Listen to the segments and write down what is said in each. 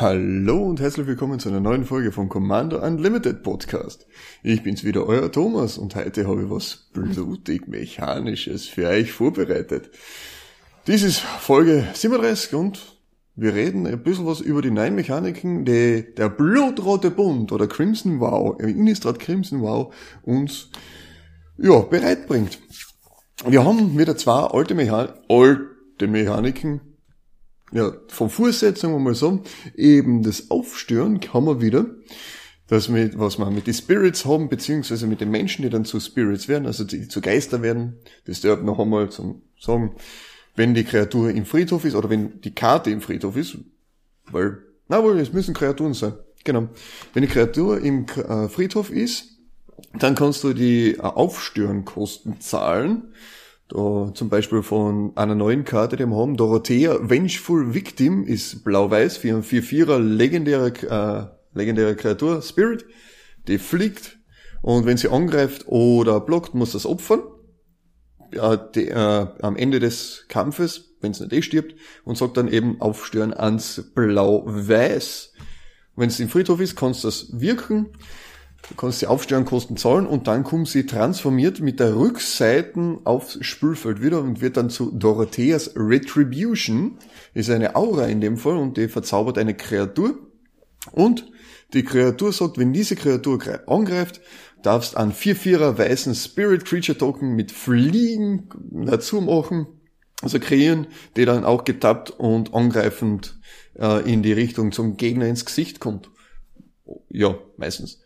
Hallo und herzlich willkommen zu einer neuen Folge vom Commander Unlimited Podcast. Ich bin's wieder, euer Thomas und heute habe ich was blutig Mechanisches für euch vorbereitet. Dies ist Folge 37 und wir reden ein bisschen was über die neuen Mechaniken, die der Blutrote Bund oder Crimson Wow, äh, Innistrad Crimson Wow uns ja, bereitbringt. Wir haben wieder zwei alte, Mechan alte Mechaniken ja, von Fußsetzung, sagen wir mal so, eben das Aufstören kann man wieder, das mit, was wir mit den Spirits haben, beziehungsweise mit den Menschen, die dann zu Spirits werden, also die zu Geister werden, das dort noch einmal zum sagen, wenn die Kreatur im Friedhof ist oder wenn die Karte im Friedhof ist, weil, na wohl, es müssen Kreaturen sein, genau. Wenn die Kreatur im äh, Friedhof ist, dann kannst du die äh, Aufstörenkosten zahlen da zum Beispiel von einer neuen Karte, die wir haben, Dorothea Vengeful Victim ist blau-weiß, 4 4-4er legendäre, äh, legendäre Kreatur, Spirit, die fliegt und wenn sie angreift oder blockt, muss das opfern. Ja, die, äh, am Ende des Kampfes, wenn es nicht eh stirbt, und sagt dann eben aufstören ans Blau-Weiß. Wenn es im Friedhof ist, kannst du das wirken. Du kannst die Aufsteuernkosten zahlen und dann kommt sie transformiert mit der Rückseiten aufs Spülfeld wieder und wird dann zu Dorotheas Retribution. Ist eine Aura in dem Fall und die verzaubert eine Kreatur. Und die Kreatur sagt, wenn diese Kreatur angreift, darfst an 4-4er weißen Spirit Creature Token mit Fliegen dazu machen, also kreieren, die dann auch getappt und angreifend äh, in die Richtung zum Gegner ins Gesicht kommt. Ja, meistens.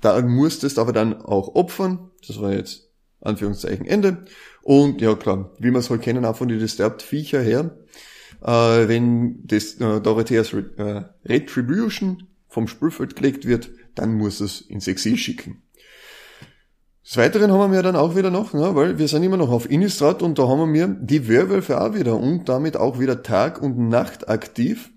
Da musstest aber dann auch opfern. Das war jetzt Anführungszeichen Ende. Und ja klar, wie wir es halt kennen, auch von den Disturbed Viecher her, äh, wenn das äh, Dorotheas Re äh, Retribution vom Spielfeld gelegt wird, dann muss es ins Exil schicken. Des Weiteren haben wir dann auch wieder noch, ne, weil wir sind immer noch auf Innistrad und da haben wir die Werwölfe auch wieder und damit auch wieder Tag und Nacht aktiv.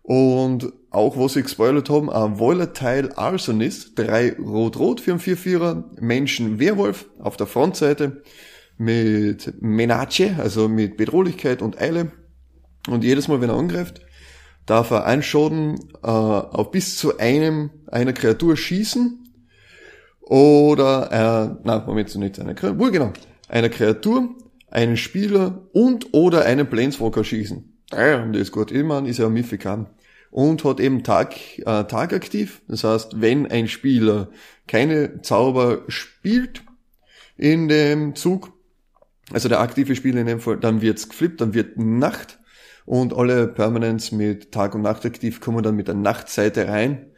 Und auch, was sie gespoilert haben, ein Volatile Arsonist, drei Rot-Rot für einen 4-4er, Menschen Werwolf auf der Frontseite mit Menace, also mit Bedrohlichkeit und Eile. Und jedes Mal, wenn er angreift, darf er einen Schaden äh, auf bis zu einem einer Kreatur schießen. Oder, äh, nein, Moment, so nicht eine Kreatur, wohl genau, einer Kreatur, einen Spieler und oder einen Planeswalker schießen. Ja, das ist gut. Immerhin ist ja Mythican und hat eben Tag, äh, tagaktiv. Das heißt, wenn ein Spieler keine Zauber spielt in dem Zug, also der aktive Spieler in dem Fall, dann wird's geflippt, dann wird Nacht und alle Permanents mit Tag und Nacht aktiv kommen dann mit der Nachtseite rein.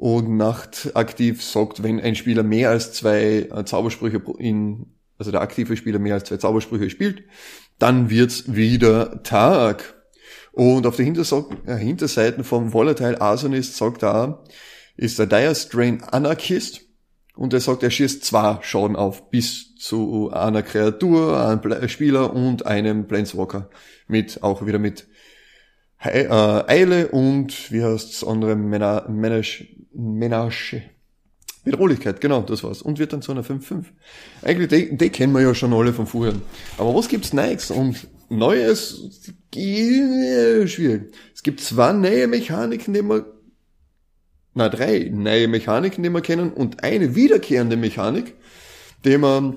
Und Nacht aktiv sagt, wenn ein Spieler mehr als zwei äh, Zaubersprüche in, also der aktive Spieler mehr als zwei Zaubersprüche spielt, dann wird's wieder Tag. Und auf der äh, Hinterseite vom Volatile Arsonist sagt er, ist der Dire Strain Anarchist. Und er sagt, er schießt zwei Schaden auf, bis zu einer Kreatur, einem Spieler und einem Planeswalker. Mit, auch wieder mit äh, Eile und, wie heißt das andere, Menage, Menage, Bedrohlichkeit, genau, das war's. Und wird dann zu einer 5-5. Eigentlich, die, die kennen wir ja schon alle von früher. Aber was gibt's Neues? Und Neues, schwierig. Es gibt zwei neue Mechaniken, die wir, na, drei neue Mechaniken, die wir kennen und eine wiederkehrende Mechanik, die wir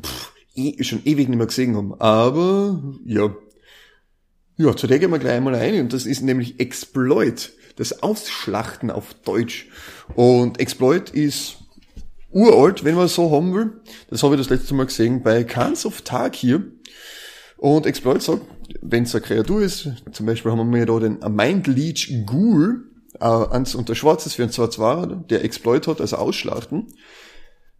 pff, eh, schon ewig nicht mehr gesehen haben. Aber, ja. Ja, zu der gehen wir gleich einmal ein und das ist nämlich Exploit das Ausschlachten auf Deutsch. Und Exploit ist uralt, wenn man es so haben will. Das habe ich das letzte Mal gesehen bei Cans of Tag hier. Und Exploit sagt, wenn es eine Kreatur ist, zum Beispiel haben wir da den Mind Leech Ghoul, äh, ans unter Schwarzes für ein 2-2, der Exploit hat, also Ausschlachten.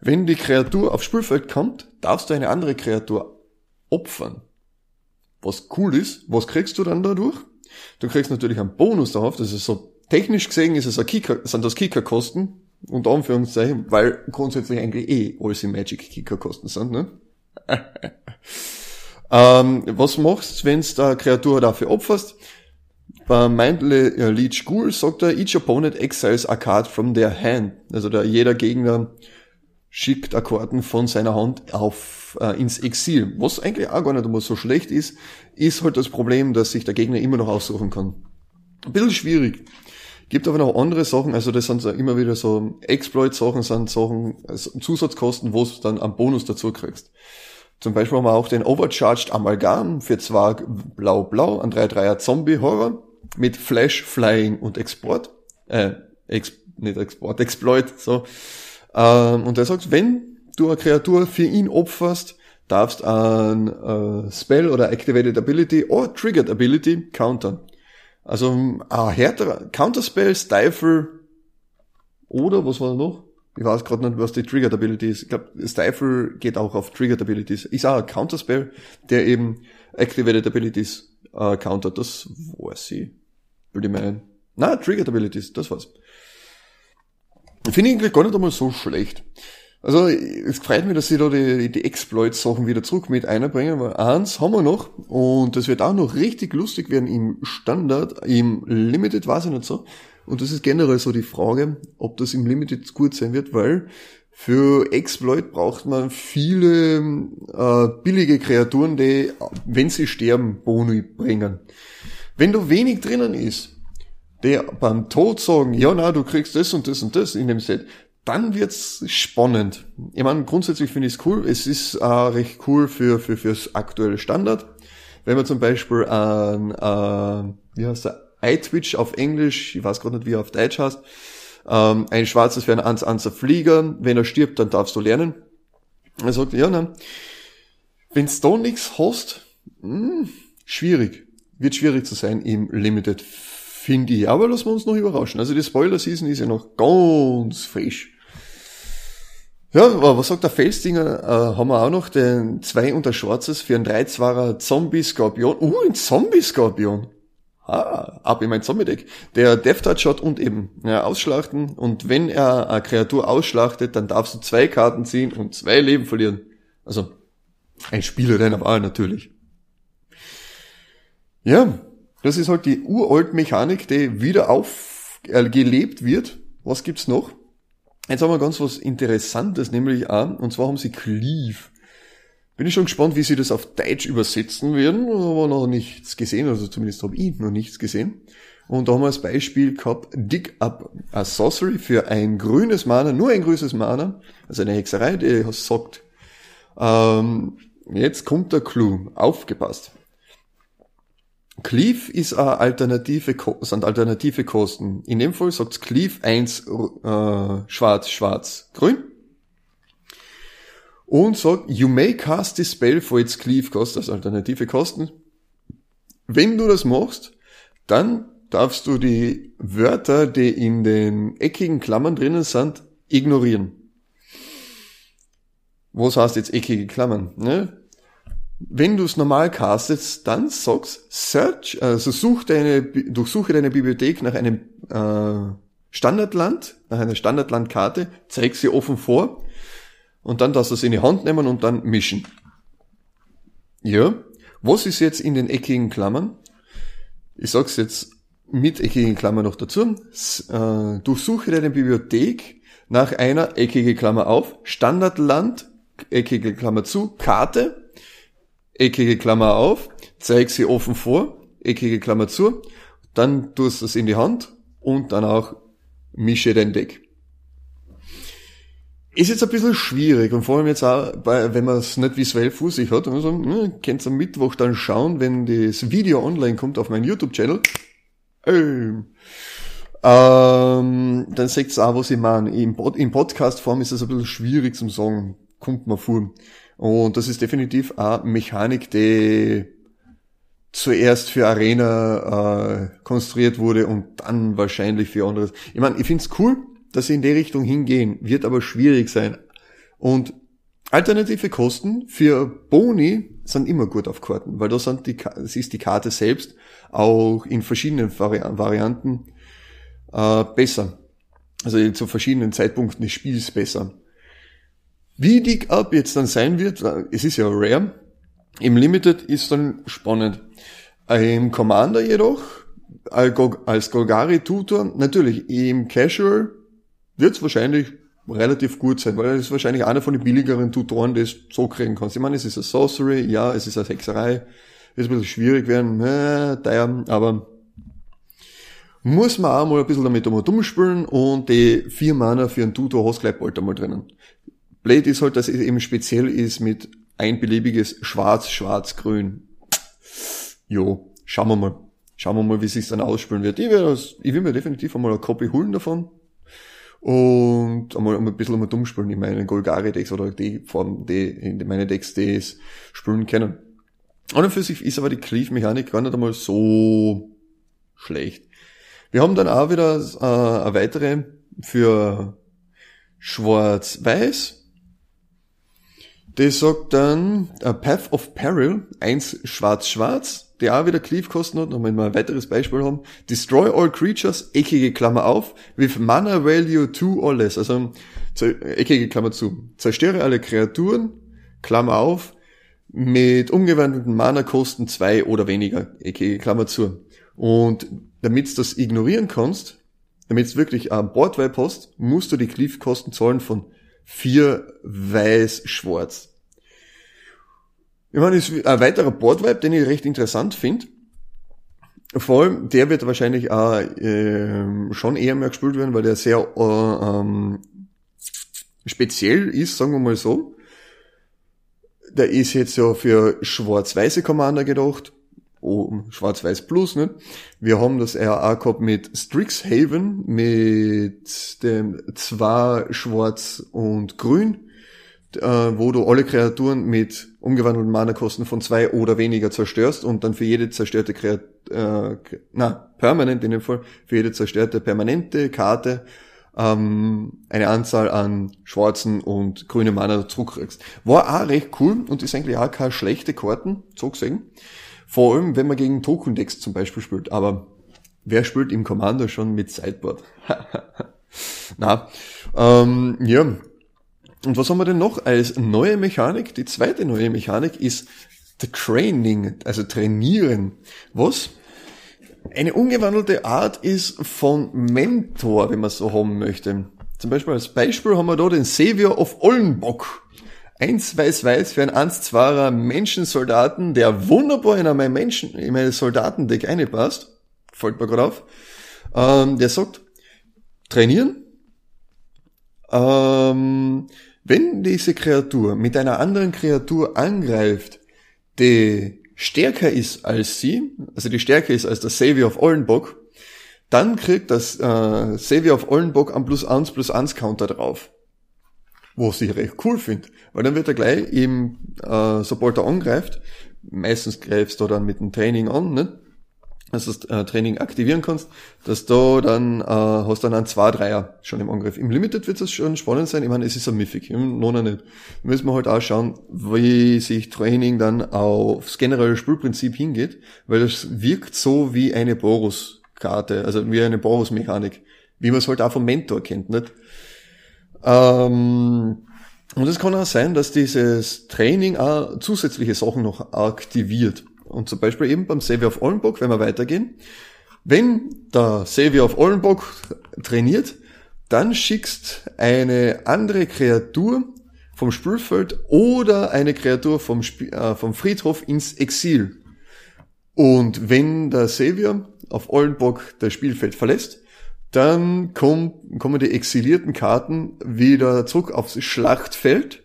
Wenn die Kreatur aufs Spielfeld kommt, darfst du eine andere Kreatur opfern. Was cool ist, was kriegst du dann dadurch? Du kriegst natürlich einen Bonus darauf, das ist so, technisch gesehen ist es ein Kicker, sind das Kickerkosten, unter Anführungszeichen, weil grundsätzlich eigentlich eh alles im Magic Kickerkosten sind, ne? ähm, was machst, wenn du da Kreatur dafür opferst? Bei Mindley äh, Leech Ghoul sagt er, each opponent exiles a card from their hand. Also der, jeder Gegner schickt Akkorden von seiner Hand auf äh, ins Exil. Was eigentlich auch gar nicht immer so schlecht ist, ist halt das Problem, dass sich der Gegner immer noch aussuchen kann. Ein bisschen schwierig. Gibt aber noch andere Sachen, also das sind so immer wieder so Exploit-Sachen, sind Sachen, also Zusatzkosten, wo du dann einen Bonus dazu kriegst. Zum Beispiel haben wir auch den Overcharged Amalgam für zwei Blau-Blau, ein 3-3er Zombie-Horror mit Flash, Flying und Export. Äh, Ex nicht Export, Exploit, so. Ähm, und er sagt, wenn du eine Kreatur für ihn opferst, darfst ein äh, Spell oder Activated Ability oder Triggered Ability countern. Also ein härterer Counterspell, Stifle oder was war da noch? Ich weiß gerade nicht, was die Triggered Ability ist. Ich glaube, Stifle geht auch auf Triggered Abilities. Ist auch ein Counterspell, der eben Activated Abilities äh, countert. Das weiß ich. Würde ich meinen. Na, Triggered Abilities, das war's. Finde ich eigentlich gar nicht einmal so schlecht. Also es freut mich, dass sie da die, die Exploit-Sachen wieder zurück mit einbringen, weil eins haben wir noch und das wird auch noch richtig lustig werden im Standard, im Limited weiß ich nicht so. Und das ist generell so die Frage, ob das im Limited gut sein wird, weil für Exploit braucht man viele äh, billige Kreaturen, die, wenn sie sterben, Boni bringen. Wenn da wenig drinnen ist, der beim Tod sagen, ja na, du kriegst das und das und das in dem Set, dann wird's spannend. Ich meine, grundsätzlich finde ich es cool. Es ist äh, recht cool für, für fürs aktuelle Standard. Wenn man zum Beispiel ein, äh, wie heißt der, iTwitch auf Englisch, ich weiß gerade nicht, wie er auf Deutsch heißt, ähm, ein schwarzes für ein 1 1 Flieger, wenn er stirbt, dann darfst du lernen. Er sagt, ja, nein, wenn's da nichts hast, mh, hm, schwierig. Wird schwierig zu sein im Limited, finde ich. Aber lassen wir uns noch überraschen. Also die Spoiler-Season ist ja noch ganz frisch. Ja, was sagt der Felsdinger? Äh, haben wir auch noch den 2 unter Schwarzes für einen 3-2er Zombie-Skorpion. Uh, ein Zombie-Skorpion. Ah, ab in mein Zombie-Deck. Der Death Touch hat und eben ja, ausschlachten. Und wenn er eine Kreatur ausschlachtet, dann darfst du zwei Karten ziehen und zwei Leben verlieren. Also, ein Spieler deiner Wahl natürlich. Ja, das ist halt die uralt Mechanik, die wieder aufgelebt äh, wird. Was gibt's noch? Jetzt haben wir ganz was Interessantes, nämlich auch, und zwar haben sie Cleave. Bin ich schon gespannt, wie sie das auf Deutsch übersetzen werden, aber noch nichts gesehen, also zumindest habe ich noch nichts gesehen. Und da haben wir als Beispiel gehabt, Dig Up a Sorcery für ein grünes Mana, nur ein grünes Mana, also eine Hexerei, die sagt, ähm, jetzt kommt der Clou, aufgepasst. Cleave ist eine alternative, sind alternative Kosten. In dem Fall sagt Cleave 1 äh, schwarz, schwarz, grün. Und sagt, you may cast this spell for its Cleave cost, also alternative Kosten. Wenn du das machst, dann darfst du die Wörter, die in den eckigen Klammern drinnen sind, ignorieren. Was heißt jetzt eckige Klammern? Ne? Wenn du es normal castest, dann sagst Search, also such deine, durchsuche deine Bibliothek nach einem äh, Standardland, nach einer Standardlandkarte, zeig sie offen vor und dann darfst du es in die Hand nehmen und dann mischen. Ja, was ist jetzt in den eckigen Klammern? Ich sag's jetzt mit eckigen Klammern noch dazu. Äh, durchsuche deine Bibliothek nach einer eckige Klammer auf, Standardland, eckige Klammer zu, Karte, eckige Klammer auf, zeig sie offen vor, eckige Klammer zu, dann tust du es in die Hand und dann auch mische dein Deck. Ist jetzt ein bisschen schwierig und vor allem jetzt auch, bei, wenn man es nicht visuell vor sich hat, also, ne, könnt ihr am Mittwoch dann schauen, wenn das Video online kommt auf meinem YouTube-Channel. Ähm, ähm, dann seht ihr auch, was ich meine. Im, Pod in Podcast-Form ist es ein bisschen schwierig zum sagen, kommt man vor. Und das ist definitiv eine Mechanik, die zuerst für Arena äh, konstruiert wurde und dann wahrscheinlich für anderes. Ich meine, ich find's cool, dass sie in die Richtung hingehen, wird aber schwierig sein. Und alternative Kosten für Boni sind immer gut auf Karten, weil da sind die, es ist die Karte selbst auch in verschiedenen Vari Varianten äh, besser. Also zu verschiedenen Zeitpunkten des Spiels besser. Wie Dig Up jetzt dann sein wird, es ist ja rare, im Limited ist dann spannend. Im Commander jedoch als Golgari-Tutor, natürlich im Casual wird es wahrscheinlich relativ gut sein, weil er ist wahrscheinlich einer von den billigeren Tutoren, die es so kriegen kannst. Ich meine, es ist eine Sorcery, ja, es ist eine Hexerei, wird ein bisschen schwierig werden, äh, teuer, aber muss man auch mal ein bisschen damit spielen und die vier Mana für einen Tutor hast gleich bald einmal drinnen. Blade ist halt, dass es eben speziell ist mit ein beliebiges Schwarz, Schwarz, Grün. Jo, schauen wir mal. Schauen wir mal, wie sich dann ausspielen wird. Ich, das, ich will mir definitiv einmal eine Copy holen davon und einmal, einmal ein bisschen einmal dumm spielen in meinen Golgari-Decks oder die Form, die in meine Decks, die es spielen können. Und für sich ist aber die Cleave-Mechanik gar nicht einmal so schlecht. Wir haben dann auch wieder äh, eine weitere für Schwarz-Weiß. Die sagt dann A Path of Peril, eins Schwarz-Schwarz die auch wieder Cleave-Kosten hat, wir ein weiteres Beispiel haben. Destroy all creatures, eckige Klammer auf, with mana value 2 or less. Also, eckige Klammer zu. Zerstöre alle Kreaturen, Klammer auf, mit umgewandelten Mana-Kosten 2 oder weniger, eckige Klammer zu. Und damit du das ignorieren kannst, damit es wirklich ein Boardwipe hast, musst du die Cleave-Kosten zahlen von 4 weiß-schwarz. Ich meine, ist ein weiterer Boardwipe, den ich recht interessant finde. Vor allem, der wird wahrscheinlich auch äh, schon eher mehr gespielt werden, weil der sehr äh, ähm, speziell ist, sagen wir mal so. Der ist jetzt ja für schwarz-weiße Commander gedacht. Oh, schwarz-weiß plus, ne? Wir haben das RA gehabt mit Strixhaven, mit dem zwei schwarz und grün äh, wo du alle Kreaturen mit umgewandelten Mana-Kosten von zwei oder weniger zerstörst und dann für jede zerstörte Kreatur, äh, na, permanent in dem Fall, für jede zerstörte permanente Karte ähm, eine Anzahl an schwarzen und grüne Mana zurückkriegst. War auch recht cool und ist eigentlich auch keine schlechte Karten, so gesehen. Vor allem, wenn man gegen Token-Decks zum Beispiel spielt. Aber wer spielt im Commander schon mit Sideboard? Na, ähm, ja, und was haben wir denn noch als neue Mechanik? Die zweite neue Mechanik ist the Training, also trainieren. Was? Eine umgewandelte Art ist von Mentor, wenn man so haben möchte. Zum Beispiel als Beispiel haben wir da den Savior of Ollenbock. Eins weiß-weiß für einen 1-2er Menschensoldaten, der wunderbar in mein Menschen, in mein Soldatendeck einpasst. Fällt mir gerade auf. Ähm, der sagt, trainieren. Ähm, wenn diese Kreatur mit einer anderen Kreatur angreift, die stärker ist als sie, also die stärker ist als der Savior of Ollenbock, dann kriegt das äh, Savior of Ollenbock am plus 1 plus 1 Counter drauf. Was ich recht cool finde, weil dann wird er gleich im, äh, sobald er angreift, meistens greifst du dann mit dem Training an, ne? dass du das äh, Training aktivieren kannst, dass du dann äh, hast dann einen 2-3er schon im Angriff. Im Limited wird das schon spannend sein. Ich meine, es ist ein Mythic, im Nona nicht. Da müssen wir halt auch schauen, wie sich Training dann aufs generelle Spielprinzip hingeht, weil das wirkt so wie eine Boros-Karte, also wie eine Boros-Mechanik, wie man es halt auch vom Mentor kennt, nicht? Ähm, und es kann auch sein, dass dieses Training auch zusätzliche Sachen noch aktiviert. Und zum Beispiel eben beim Savior of Ollenburg, wenn wir weitergehen, wenn der Savior of Ollenburg trainiert, dann schickst eine andere Kreatur vom Spielfeld oder eine Kreatur vom, Sp äh, vom Friedhof ins Exil. Und wenn der Savior auf Ollenburg das Spielfeld verlässt, dann kommen, kommen die exilierten Karten wieder zurück aufs Schlachtfeld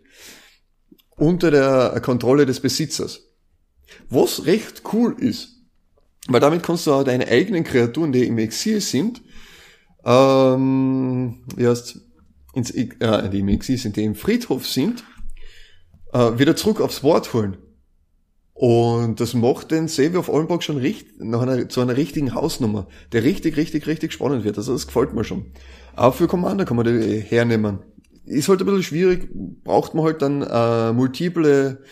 unter der Kontrolle des Besitzers. Was recht cool ist. Weil damit kannst du auch deine eigenen Kreaturen, die im Exil sind, ähm, erst ins, äh, die im Exil sind, die im Friedhof sind, äh, wieder zurück aufs Wort holen. Und das macht den Savior of Ollenburg schon richt, nach einer, zu einer richtigen Hausnummer, der richtig, richtig, richtig spannend wird. Also das gefällt mir schon. Auch für Commander kann man die hernehmen. Ist halt ein bisschen schwierig, braucht man halt dann äh, multiple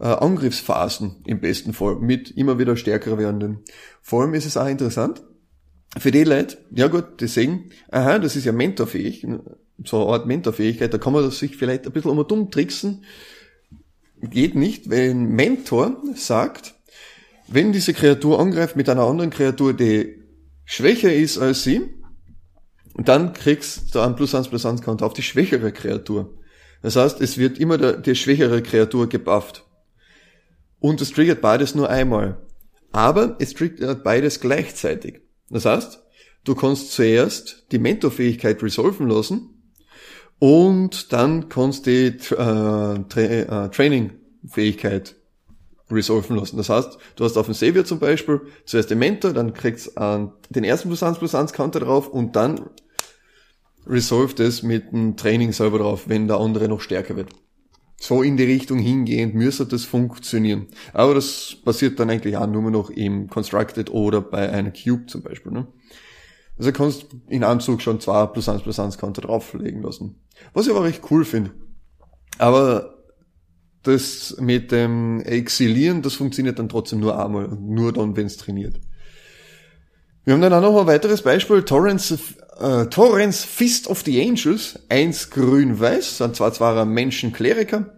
äh, Angriffsphasen im besten Fall mit immer wieder stärker werdenden. Vor allem ist es auch interessant, für die Leute, ja gut, die sehen, aha, das ist ja mentorfähig, so eine Art Mentorfähigkeit, da kann man sich vielleicht ein bisschen um dumm tricksen. Geht nicht, ein Mentor sagt, wenn diese Kreatur angreift mit einer anderen Kreatur, die schwächer ist als sie, dann kriegst du einen plus 1 plus 1 Counter auf die schwächere Kreatur. Das heißt, es wird immer der, die schwächere Kreatur gebufft. Und es triggert beides nur einmal. Aber es triggert beides gleichzeitig. Das heißt, du kannst zuerst die Mentorfähigkeit resolven lassen und dann kannst du die äh, Tra äh, Training-Fähigkeit resolven lassen. Das heißt, du hast auf dem Savior zum Beispiel zuerst den Mentor, dann kriegst du den ersten plus 1 plus 1 Counter drauf und dann resolved es mit dem Training selber drauf, wenn der andere noch stärker wird. So in die Richtung hingehend müsste das funktionieren. Aber das passiert dann eigentlich auch nur noch im Constructed oder bei einem Cube zum Beispiel. Ne? Also kannst in Anzug schon zwei plus eins plus eins Counter drauflegen lassen. Was ich aber recht cool finde. Aber das mit dem Exilieren, das funktioniert dann trotzdem nur einmal nur dann, wenn es trainiert. Wir haben dann auch noch ein weiteres Beispiel, Torrents, äh, Torrents Fist of the Angels, eins grün-weiß, sind zwar zwar ein Menschen-Kleriker,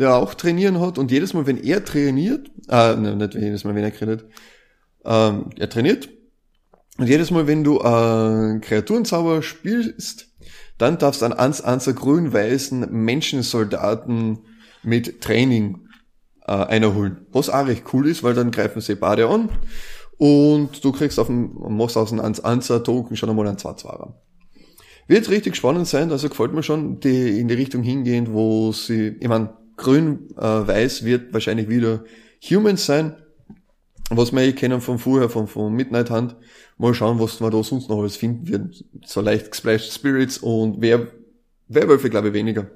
der auch trainieren hat und jedes Mal, wenn er trainiert, äh, ne, nicht jedes Mal, wenn er trainiert, ähm, er trainiert und jedes Mal, wenn du äh, Kreaturenzauber spielst, dann darfst du einen 1 grün-weißen Menschensoldaten mit Training äh, einholen. Was auch recht cool ist, weil dann greifen sie beide an und du kriegst auf dem, machst aus einem 1 Token schon einmal einen 2 2 Wird richtig spannend sein, also gefällt mir schon, die in die Richtung hingehend, wo sie, ich meine, grün-weiß äh, wird wahrscheinlich wieder Humans sein, was wir eh kennen von vorher, von, von Midnight Hunt. Mal schauen, was wir da sonst noch alles finden werden. So leicht Splashed Spirits und wer, Werwölfe glaube ich weniger.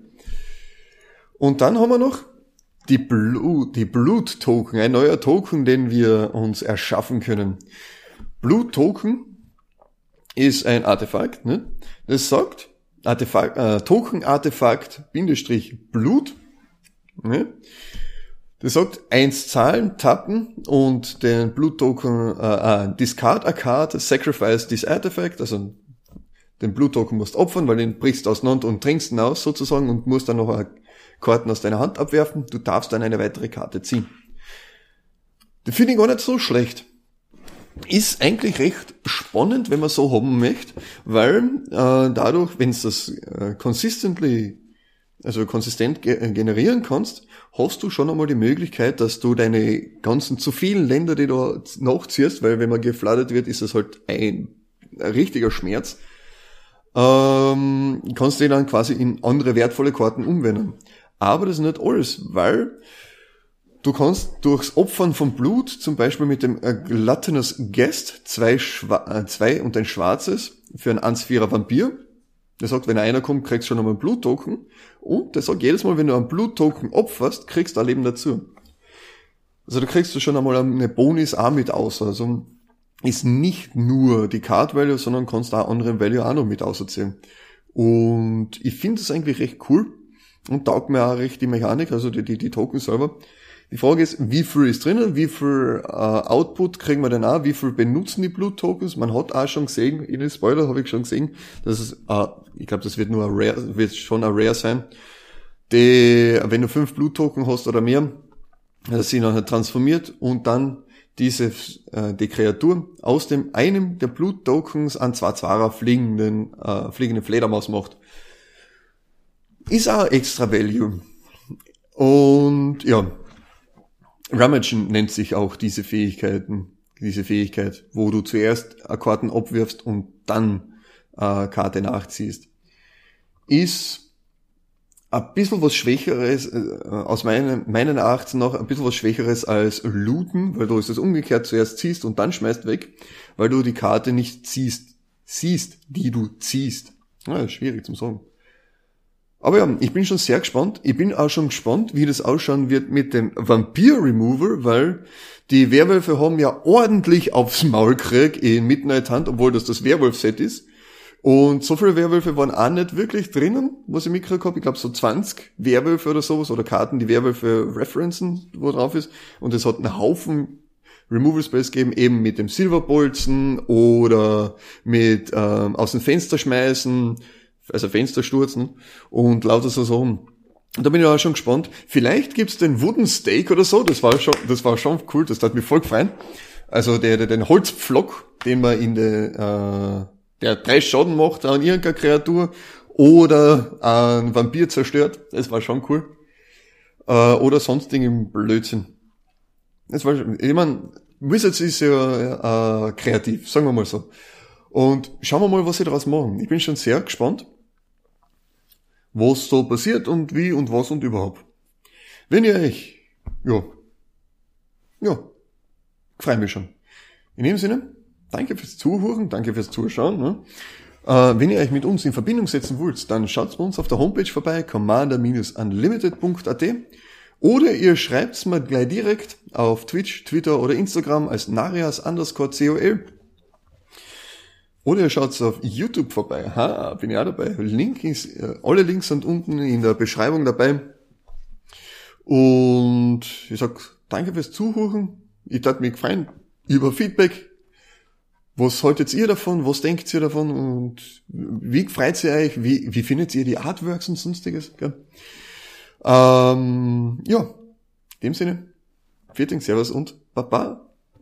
Und dann haben wir noch die Blut, die Blut-Token, ein neuer Token, den wir uns erschaffen können. Blut-Token ist ein Artefakt, ne? Das sagt, Artefakt, äh, Token-Artefakt, Bindestrich Blut, ne? Das sagt, eins zahlen, tappen und den Blut-Token, äh, äh, discard a card, sacrifice this artifact, also den Blut-Token musst opfern, weil den brichst du auseinander und trinkst ihn aus sozusagen und musst dann noch eine Karten aus deiner Hand abwerfen, du darfst dann eine weitere Karte ziehen. Das finde ich gar nicht so schlecht. Ist eigentlich recht spannend, wenn man so haben möchte, weil äh, dadurch, wenn du das äh, consistently, also konsistent ge äh, generieren kannst, hast du schon einmal die Möglichkeit, dass du deine ganzen zu vielen Länder, die du nachziehst, weil wenn man geflattert wird, ist das halt ein, ein richtiger Schmerz, ähm, kannst du die dann quasi in andere wertvolle Karten umwenden. Aber das ist nicht alles, weil du kannst durchs Opfern von Blut, zum Beispiel mit dem Gluttonous Guest, zwei, Schwa äh, zwei und ein schwarzes für einen 1-4er Vampir. Der sagt, wenn einer kommt, kriegst du schon einmal einen Bluttoken. Und der sagt, jedes Mal, wenn du einen Bluttoken opferst, kriegst du ein Leben dazu. Also da kriegst du schon einmal eine Bonus auch mit aus. Also ist nicht nur die Card Value, sondern kannst da andere Value auch noch mit auserzählen. Und ich finde das eigentlich recht cool, und taugt mir auch recht die Mechanik, also die, die, die Token selber. Die Frage ist, wie viel ist drinnen, wie viel äh, Output kriegen wir denn auch, wie viel benutzen die Blut-Tokens? Man hat auch schon gesehen, in den Spoiler habe ich schon gesehen, dass es, äh, ich glaube, das wird nur ein Rare, wird schon ein Rare sein, die, wenn du fünf Blut-Token hast oder mehr, dass sie nachher transformiert und dann diese, äh, die Kreatur aus dem einem der Blut-Tokens an zwei Zwarer fliegenden, äh, fliegenden Fledermaus macht ist auch extra Value. Und ja, Ramagen nennt sich auch diese Fähigkeiten, diese Fähigkeit, wo du zuerst Karten abwirfst und dann äh, Karte nachziehst. Ist ein bisschen was Schwächeres, äh, aus meinen, meinen Erachtens noch ein bisschen was Schwächeres als Looten, weil du es umgekehrt zuerst ziehst und dann schmeißt weg, weil du die Karte nicht ziehst, siehst, die du ziehst. Ja, schwierig zum sagen. Aber ja, ich bin schon sehr gespannt. Ich bin auch schon gespannt, wie das ausschauen wird mit dem Vampir Remover, weil die Werwölfe haben ja ordentlich aufs Maul gekriegt in Midnight Hunt, obwohl das das Werwolf-Set ist. Und so viele Werwölfe waren auch nicht wirklich drinnen, was ich mitgekriegt habe. Ich glaube so 20 Werwölfe oder sowas oder Karten, die Werwölfe referenzen, wo drauf ist. Und es hat einen Haufen Removal Space gegeben, eben mit dem Silberbolzen oder mit ähm, aus dem Fenster schmeißen also Fenster stürzen und lauter so Sachen. Da bin ich auch schon gespannt. Vielleicht gibt's den Wooden Steak oder so. Das war schon, das war schon cool. Das hat mich voll gefreut. Also der, der den Holzpflock, den man in der, äh, der drei Schaden macht an irgendeiner Kreatur oder ein Vampir zerstört. Das war schon cool. Äh, oder sonstigen Blödsinn. Das war, ich meine, Wizards ist ja äh, kreativ, sagen wir mal so. Und schauen wir mal, was sie daraus machen. Ich bin schon sehr gespannt, was so passiert und wie und was und überhaupt. Wenn ihr euch, ja, ja, freue mich schon. In dem Sinne, danke fürs Zuhören, danke fürs Zuschauen. Ne? Äh, wenn ihr euch mit uns in Verbindung setzen wollt, dann schaut bei uns auf der Homepage vorbei, commander-unlimited.at oder ihr schreibt's mir gleich direkt auf Twitch, Twitter oder Instagram als Narias underscore COL. Oder ihr schaut auf YouTube vorbei. Ha, bin ich auch dabei. Link ist, äh, alle Links sind unten in der Beschreibung dabei. Und ich sag danke fürs Zuhören. Ich tat mich freuen über Feedback. Was haltet ihr davon? Was denkt ihr davon? Und wie freut ihr euch? Wie, wie findet ihr die Artworks und sonstiges? Gell? Ähm, ja, in dem Sinne, Vierting, Servus und Baba.